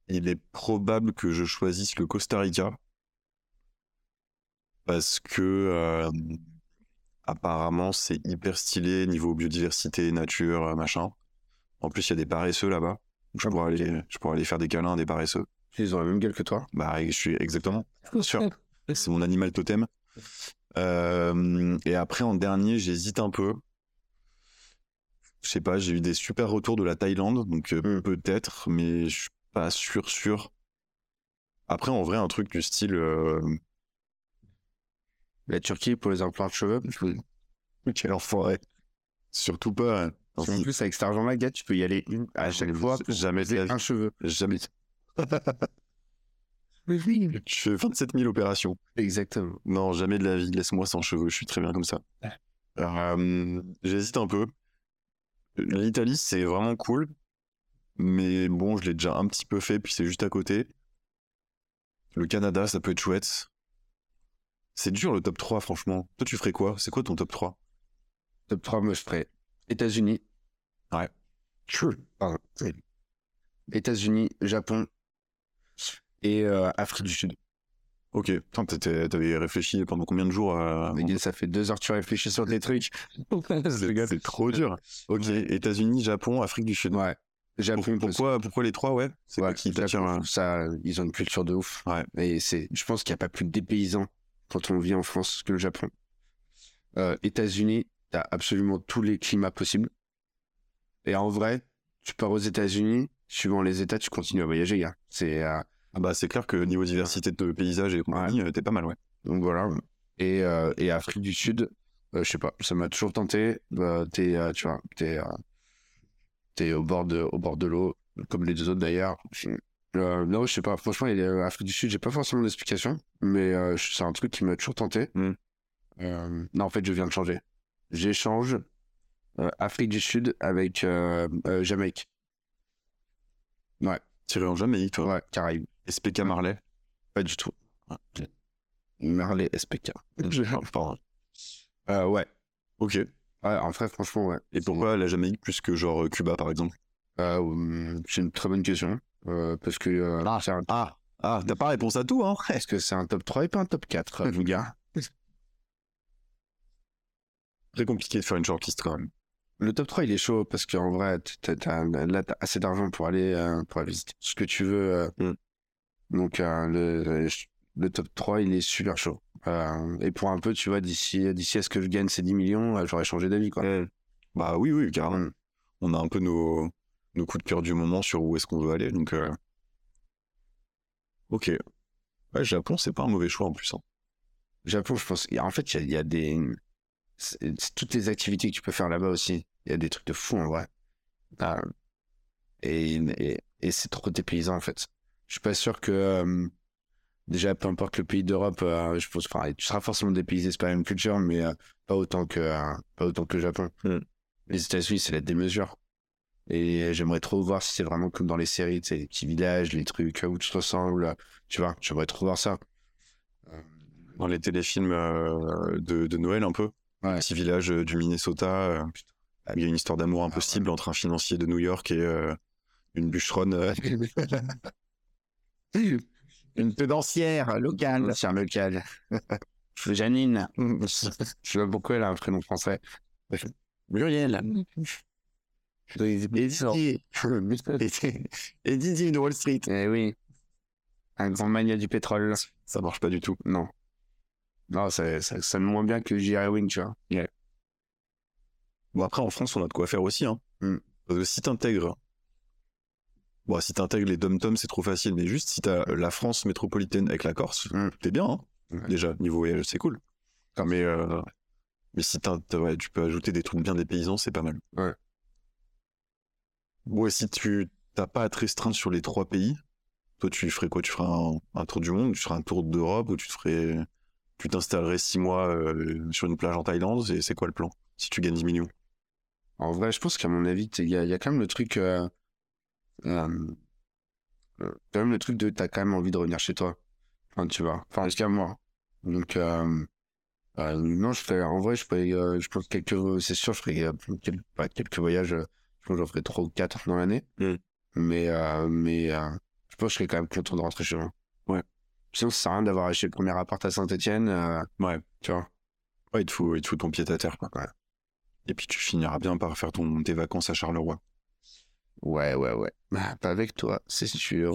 il est probable que je choisisse le Costa Rica parce que euh, apparemment c'est hyper stylé niveau biodiversité, nature, euh, machin. En plus, il y a des paresseux là-bas. Je Ah pourrais aller, je pourrais aller faire des câlins à des paresseux. Ils ont la même gueule que toi. Bah, je suis exactement. Bien sûr. C'est mon animal totem. Euh, et après, en dernier, j'hésite un peu. Je sais pas, j'ai eu des super retours de la Thaïlande, donc euh, Mm. peut-être, mais je suis pas sûr, sûr. Après, en vrai, un truc du style. euh, La Turquie pour les implants de cheveux. Quel enfoiré. Surtout pas. hein. En plus, avec cet argent-là, gars, tu peux y aller une à chaque fois pour Jamais un cheveu. Jamais. Oui, oui. Je fais 27 000 opérations. Exactement. Non, jamais de la vie. Laisse-moi sans cheveux. Je suis très bien comme ça. Euh, J'hésite un peu. L'Italie, c'est vraiment cool. Mais bon, je l'ai déjà un petit peu fait, puis c'est juste à côté. Le Canada, ça peut être chouette. C'est dur le top 3, franchement. Toi, tu ferais quoi? C'est quoi ton top 3 Top 3, moi, je ferais États-Unis. Ouais. Pardon. États-Unis, Japon et euh, Afrique du Sud. Ok. T'avais réfléchi pendant combien de jours à... Mais ça fait deux heures que tu réfléchis sur des trucs. C'est trop dur. Ok. États-Unis, Japon, Afrique du Sud. Ouais. Japon, Pourquoi, pourquoi les trois, ouais? C'est ouais, qui Japon, euh, ça, ils ont une culture de ouf. Ouais. Et c'est, je pense qu'il n'y a pas plus dépaysant quand on vit en France que le Japon. Euh, États-Unis, t'as absolument tous les climats possibles. Et en vrai, tu pars aux États-Unis, suivant les États, tu continues à voyager, gars. C'est, euh, Ah bah, c'est clair que niveau diversité de paysages et compagnie, euh, t'es pas mal, ouais. donc voilà. Et, euh, et Afrique du Sud, euh, je sais pas, ça m'a toujours tenté. T'es, euh, tu vois, t'es, t'es au bord de, au bord de l'eau, comme les deux autres d'ailleurs. Non, je sais pas. Franchement, Afrique du Sud, j'ai pas forcément d'explication, mais c'est un truc qui m'a toujours tenté. Mm. Euh, non, en fait, je viens de changer. J'échange Afrique du Sud avec Jamaïque. Ouais, Tiré en Jamaïque, toi? ouais, Caraïbes. SPK Marley. Pas du tout. Marley SPK. Ah, pardon. Euh, ouais. Ok. Ouais, en vrai, franchement, ouais. Et pourquoi la Jamaïque plus que genre euh, Cuba, par exemple? Euh, hum, c'est une très bonne question. Euh, parce que euh, un, Ah, ah, t'as pas réponse à tout, hein? Est-ce que c'est un top 3 et pas un top 4, euh, mon gars Très compliqué de faire une shortlist quand même. Le top 3, il est chaud parce qu'en vrai, t'as, là, t'as assez d'argent pour aller, pour aller visiter ce que tu veux. Mm. Donc, euh, le, le top 3, il est super chaud. Euh, et pour un peu, tu vois, d'ici, d'ici à ce que je gagne ces 10 millions, euh, j'aurais changé d'avis, quoi. Bah oui, oui, carrément. Mm. On a un peu nos, nos coups de cœur du moment sur où est-ce qu'on veut aller, donc... euh, Ok. Ouais, Japon, c'est pas un mauvais choix en plus. hein. Japon, je pense. En fait, il y a, il y a des. toutes les activités que tu peux faire là-bas aussi. Il y a des trucs de fou en vrai. Ah. et et, et c'est trop dépaysant en fait. Je suis pas sûr que. euh, déjà, peu importe le pays d'Europe, euh, je pense. Enfin, tu seras forcément pas la même culture, mais euh, pas autant que pas autant que le Japon. Mm. Les États-Unis, c'est la démesure. Et j'aimerais trop voir si c'est vraiment comme dans les séries, tu sais, les petits villages, les trucs où tu te ressembles. Tu vois, j'aimerais trop voir ça. Dans les téléfilms de, de Noël, un peu. Ouais. Petit village du Minnesota. euh, il y a une histoire d'amour Ah, impossible entre un financier de New York et euh, une bûcheronne. euh, Une pédancière locale. C'est un local. Janine. Je sais pas pourquoi elle a un prénom français. Muriel. Et Didier. Et Didier de Wall Street. Eh oui. Un grand mania du pétrole. Ça marche pas du tout. Non. Non, ça, ça sonne moins bien que J.R. Wing, tu vois. Bon, après, en France, on a de quoi faire aussi. Hein. Mm. Parce que si t'intègres. Bon, si t'intègres les dom-toms, c'est trop facile. Mais juste si t'as la France métropolitaine avec la Corse, Mm. t'es bien. Hein. Ouais. Déjà, niveau voyage, c'est cool. Mais, euh, mais si ouais, tu peux ajouter des trucs bien dépaysants, c'est pas mal. Ouais. Ouais, si tu t'as pas à te restreindre sur les trois pays, toi, tu ferais quoi? Tu ferais un, un tour du monde, tu ferais un tour d'Europe, ou tu te ferais. Tu t'installerais six mois euh, sur une plage en Thaïlande, et c'est quoi le plan Si tu gagnes 10 millions? En vrai, je pense qu'à mon avis, il y, a- il y a quand même le truc. euh, euh, euh, quand même le truc de. T'as quand même envie de revenir chez toi. Enfin, tu vois. Enfin, jusqu'à moi. Donc, euh, euh, non, je ferais. En vrai, je ferais. euh, je pense quelques. C'est sûr, je ferais quel- pas quelques voyages. je pense que j'en ferais trois ou quatre dans l'année. Mm. Mais, mais je pense que je serais quand même content de rentrer chez moi. Ouais. Sinon, ça sert à rien d'avoir acheté le premier appart à Saint-Etienne. Ouais. tu vois. Ouais, il te faut, il te faut ton pied à terre. Quoi. Ouais. Et puis tu finiras bien par faire ton, tes vacances à Charleroi. Ouais, ouais, ouais. Bah, pas avec toi, c'est sûr.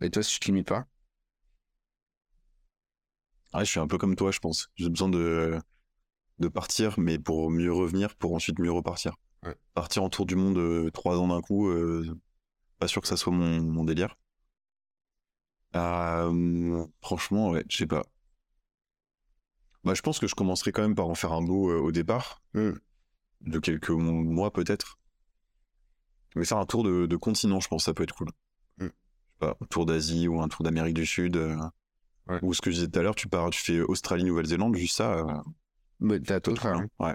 Et toi, si tu te limites pas? Ah, je suis un peu comme toi, je pense. J'ai besoin de, de partir, mais pour mieux revenir, pour ensuite mieux repartir. Ouais. Partir en tour du monde euh, trois ans d'un coup, euh, pas sûr que ça soit mon, mon délire. Euh, franchement, ouais, je sais pas. Bah, je pense que je commencerai quand même par en faire un beau au départ, Hmm. De quelques mo- mois peut-être. Mais faire un tour de, de continent, je pense, ça peut être cool. Hmm. Je sais pas, un tour d'Asie ou un tour d'Amérique du Sud. euh, Ouais. Ou ce que je disais tout à l'heure, tu pars, tu fais Australie, Nouvelle-Zélande, juste ça. euh, Mais t'as tout bien. Ouais.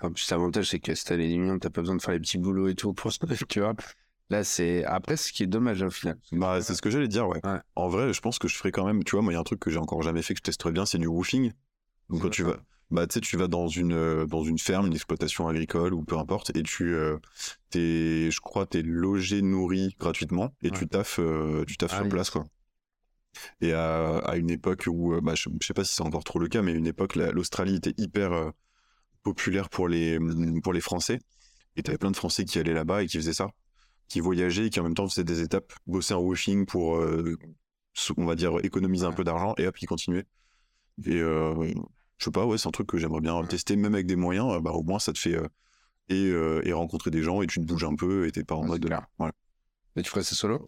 En plus, l'avantage, c'est que si t'as les millions, t'as pas besoin de faire les petits boulots et tout pour se tu vois. Là, c'est. Après, ce qui est dommage au final. Bah, c'est ce que j'allais dire, ouais. Ouais. En vrai, je pense que je ferais quand même, tu vois, moi, il y a un truc que j'ai encore jamais fait que je testerais bien, c'est du woofing. Donc, quand tu vas, bah, tu sais, tu vas dans une, euh, dans une ferme, une exploitation agricole ou peu importe, et tu, euh, t'es, je crois, t'es logé, nourri gratuitement, et tu taffes, euh, tu taffes Ah sur oui. place, quoi. Et à, à une époque où, euh, bah, je, je sais pas si c'est encore trop le cas, mais à une époque, la- l'Australie était hyper euh, populaire pour les, pour les Français. Et t'avais plein de Français qui allaient là-bas et qui faisaient ça, qui voyageaient et qui en même temps faisaient des étapes, bossaient en woofing pour, on va dire, économiser un Ouais. peu d'argent et hop, ils continuaient. Et euh, je sais pas, ouais, c'est un truc que j'aimerais bien tester, même avec des moyens, euh, bah, au moins ça te fait euh, et, euh, et rencontrer des gens et tu te bouges un peu et t'es pas en mode. clair. Voilà. Mais tu ferais ça solo?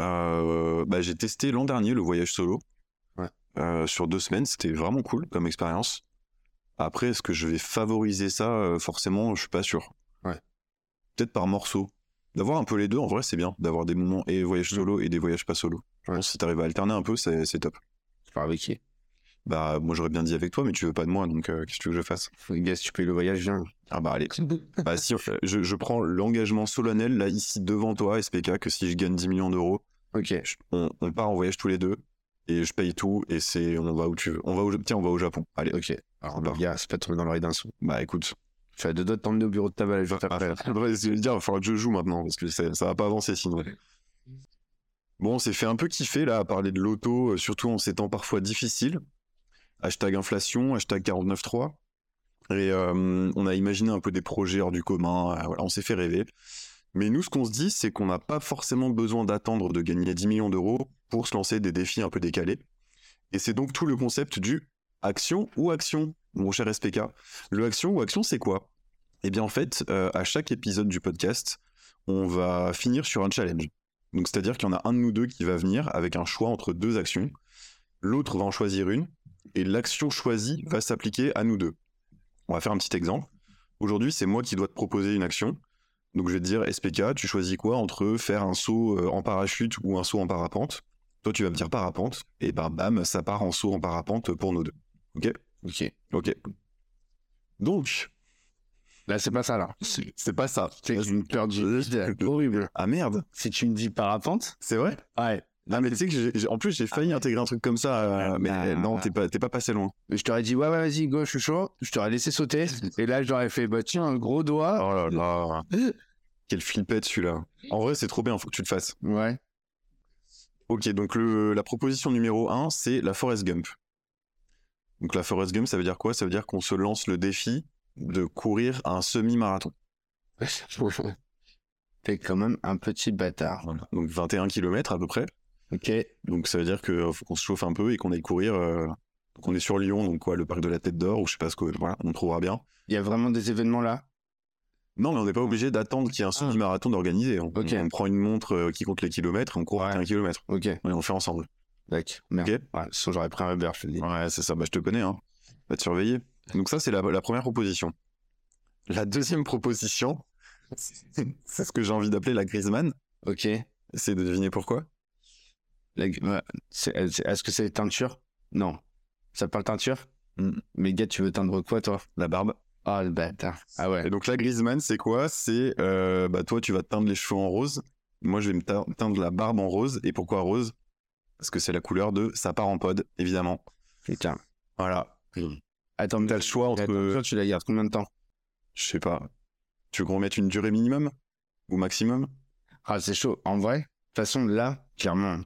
Euh, bah, j'ai testé l'an dernier le voyage solo Ouais. euh, sur deux semaines. C'était vraiment cool comme expérience. Après, est-ce que je vais favoriser ça? Euh, Forcément, je suis pas sûr. Ouais. Peut-être par morceau. D'avoir un peu les deux, en vrai, c'est bien. D'avoir des moments et voyage solo et des voyages pas solo. Je Ouais. pense que si t'arrives à alterner un peu, c'est c'est top. Tu pars avec qui? Bah, moi, j'aurais bien dit avec toi, mais tu veux pas de moi, donc euh, qu'est-ce que tu veux que je fasse? Gars, si tu payes le voyage, viens. Ah bah, allez. bah, si, je, je prends l'engagement solennel, là, ici, devant toi, SPK, que si je gagne 10 millions d'euros, Ok. je- on, on part en voyage tous les deux et je paye tout et c'est on va où tu veux. On va au, tiens, on va au Japon. Allez. Ok. Alors, Bah. le gars, c'est pas tombé dans l'oreille d'un sou. Bah écoute. Tu as deux doigts de t'emmener au bureau de tabac juste Ah, après. je vais dire, il falloir que je joue maintenant parce que ça, ça va pas avancer sinon. Bon, on s'est fait un peu kiffer là à parler de l'auto, euh, surtout en ces temps parfois difficiles. Hashtag inflation, hashtag 49.3. Et euh, on a imaginé un peu des projets hors du commun, euh, on s'est fait rêver. Mais nous, ce qu'on se dit, c'est qu'on n'a pas forcément besoin d'attendre de gagner 10 millions d'euros pour se lancer des défis un peu décalés. Et c'est donc tout le concept du action ou action, mon cher SPK. Le action ou action, c'est quoi? Eh bien, en fait, euh, à chaque épisode du podcast, on va finir sur un challenge. Donc, c'est-à-dire qu'il y en a un de nous deux qui va venir avec un choix entre deux actions. L'autre va en choisir une, et l'action choisie va s'appliquer à nous deux. On va faire un petit exemple. Aujourd'hui, c'est moi qui dois te proposer une action. Donc, je vais te dire, SPK, tu choisis quoi entre faire un saut euh, en parachute ou un saut en parapente? Toi, tu vas me dire parapente, et ben bam, ça part en saut en parapente pour nous deux. Ok? Ok. Ok. Donc, Là, c'est pas ça, là. c'est pas ça. C'est une peur vide horrible. Ah merde, Si tu me dis parapente, c'est vrai? Ouais. Non mais tu sais que j'ai- en plus j'ai failli intégrer un truc comme ça, euh, mais Ah. non t'es pas t'es pas passé loin. Je t'aurais dit, ouais, ouais, vas-y, go, je suis chaud. Je t'aurais laissé sauter. Et là, j'aurais fait, bah, tiens, un gros doigt. Oh là là, quel flippette celui-là. En vrai c'est trop bien, faut que tu le fasses. Ouais. Ok donc le, la proposition numéro 1 c'est la Forest Gump. Donc la Forest Gump ça veut dire quoi? Ça veut dire qu'on se lance le défi de courir un semi-marathon. T'es quand même un petit bâtard. Donc 21 km à peu près. Ok. Donc ça veut dire qu'il faut qu'on se chauffe un peu et qu'on aille courir. euh, Donc on est sur Lyon, donc quoi, le parc de la Tête d'Or ou je sais pas ce que voilà, on trouvera bien. Il y a vraiment des événements là? Non, mais on n'est pas obligé d'attendre qu'il y ait un semi-marathon d'organiser. On, Ah. Ok. on prend une montre euh, qui compte les kilomètres, on court Ouais. un kilomètre. Ok. Et on le fait ensemble. D'accord. Merde. Ok. Ouais, j'aurais pris un Uber, je te le dis. Ouais, c'est ça. Bah, je te connais, hein. Va te surveiller. Donc ça, c'est la, la première proposition. La deuxième proposition, c'est ce que j'ai envie d'appeler la Griezmann. Ok. C'est de deviner pourquoi. C'est- Est-ce que c'est teinture? Non. Ça parle teinture? Mm. Mais gars, tu veux teindre quoi, toi? La barbe? Ah, le bâtard. Ah ouais. Et donc la Griezmann, c'est quoi? C'est, euh, bah toi, tu vas te teindre les cheveux en rose. Moi, je vais me tein- teindre la barbe en rose. Et pourquoi rose? Parce que c'est la couleur de ça part en pod, évidemment. Putain. Voilà. Attends, mais T'as le choix entre- Attends, tu la gardes combien de temps? Je sais pas. Tu veux qu'on remette une durée minimum? Ou maximum? Ah, c'est chaud. En vrai, de toute façon, là, clairement,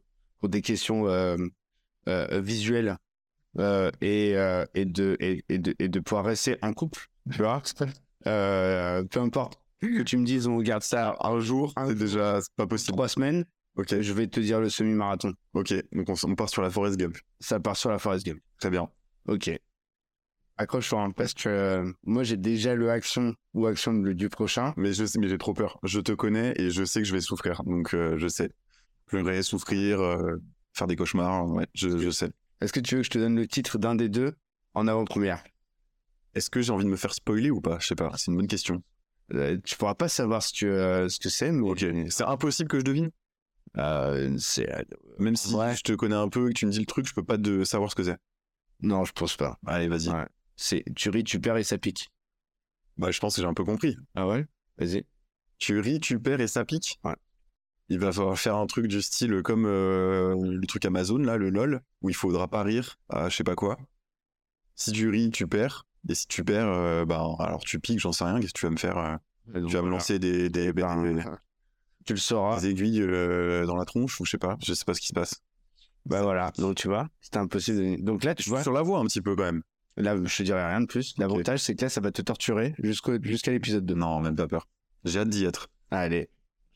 pour des questions visuelles et, et, de, et, et de, et de pouvoir rester en couple, tu vois, euh, peu importe que tu me dises, on garde ça un jour, un C'est déjà c'est pas possible. trois semaines, Ok, je vais te dire le semi-marathon. ok. Donc on, part sur la Forest Gump. Ça part sur la Forest Game. Très bien. Ok. Accroche-toi, hein, parce que euh, moi, j'ai déjà le action ou action du prochain. Mais je sais, mais j'ai trop peur. Je te connais et je sais que je vais souffrir. Donc euh, je sais. Pleurer, souffrir, euh, faire des cauchemars. Ouais, je, je sais. Est-ce que tu veux que je te donne le titre d'un des deux en avant-première? Est-ce que j'ai envie de me faire spoiler ou pas? Je sais pas. C'est une bonne question. Euh, Tu pourras pas savoir ce que, euh, ce que c'est, mais Ok. C'est impossible que je devine? Euh, c'est Même si Ouais. je te connais un peu et que tu me dis le truc, je peux pas de savoir ce que c'est. non, je pense pas. Allez, vas-y. Ouais. C'est tu ris, tu perds et ça pique. Bah, je pense que j'ai un peu compris. Ah ouais? Vas-y. Tu ris, tu perds et ça pique? Ouais. Il va falloir faire un truc du style comme euh, le truc Amazon, là, le LOL, où il faudra pas rire à je sais pas quoi. Si tu ris, tu perds. Et si tu perds, euh, bah, alors tu piques, j'en sais rien, qu'est-ce que tu vas me faire euh, Tu vas me lancer des, des, des- tu le sauras. des aiguilles dans la tronche ou je sais pas, je sais pas ce qui se passe. Bah voilà, donc tu vois, c'était impossible. de- Donc là, tu vois, Sur la voie un petit peu quand même. là, je te dirai rien de plus. L'avantage, c'est que là, ça va te torturer jusqu'à l'épisode 2. Non, même pas peur. J'ai hâte d'y être. Allez,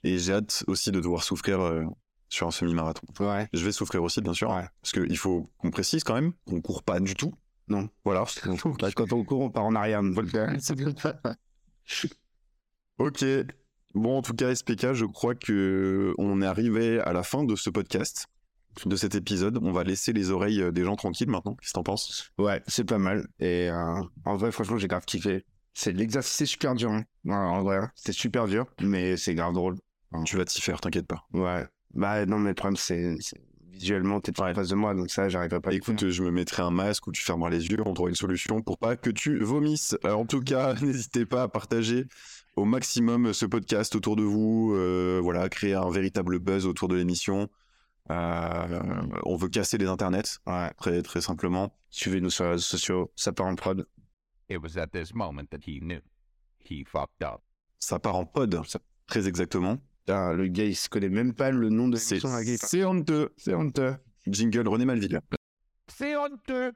Et j'ai hâte aussi de devoir souffrir euh, sur un semi-marathon. ouais. Je vais souffrir aussi, bien sûr. Ouais. Parce qu'il faut qu'on précise quand même qu'on court pas du tout. Non. Voilà. Quand on court, on part en arrière. Ok. Bon, en tout cas, SPK, je crois que on est arrivé à la fin de ce podcast, de cet épisode. On va laisser les oreilles euh, des gens tranquilles maintenant. Qu'est-ce que t'en penses? Ouais, c'est pas mal. Et euh, en vrai, franchement, j'ai grave kiffé. C'est l'exercice, c'est super dur. hein. Ouais, en vrai, hein. c'était super dur, mais c'est grave drôle. Tu vas t'y faire, t'inquiète pas. Ouais. Bah non, mais le problème, c'est visuellement, t'es en face de moi, donc ça, j'arriverai pas. à Écoute, faire. je me mettrai un masque ou tu fermeras les yeux, on trouvera une solution pour pas que tu vomisses. Euh, en tout cas, n'hésitez pas à partager au maximum ce podcast autour de vous. euh, voilà, créer un véritable buzz autour de l'émission. Euh, on veut casser les internets, ouais. très très simplement. Suivez-nous sur les réseaux sociaux, ça part en prod. It was at this moment that he knew. He fucked up. Ça part en pod, très exactement. Putain, le gars, il se connaît même pas le nom de C'est c'est honteux. C'est honteux. Jingle René Malville. C'est honteux.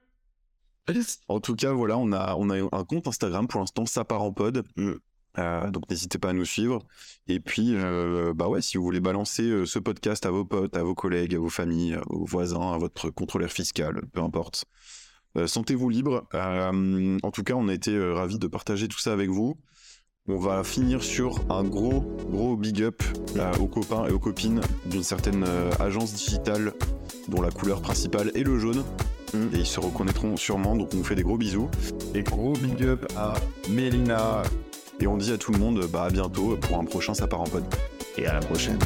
En tout cas, voilà, on a, on a un compte Instagram pour l'instant, ça part en pod. Mm. Euh, donc n'hésitez pas à nous suivre. Et puis, euh, bah ouais, si vous voulez balancer euh, ce podcast à vos potes, à vos collègues, à vos familles, vos voisins, à votre contrôleur fiscal, peu importe. Sentez-vous libre. En tout cas, on a été ravis de partager tout ça avec vous. On va finir sur un gros, gros big up euh, aux copains et aux copines d'une certaine euh, agence digitale dont la couleur principale est le jaune. Mm. Et ils se reconnaîtront sûrement, donc on vous fait des gros bisous. Et gros big up à Mélina. Et on dit à tout le monde bah, à bientôt pour un prochain Ça part en pod. Et à la prochaine.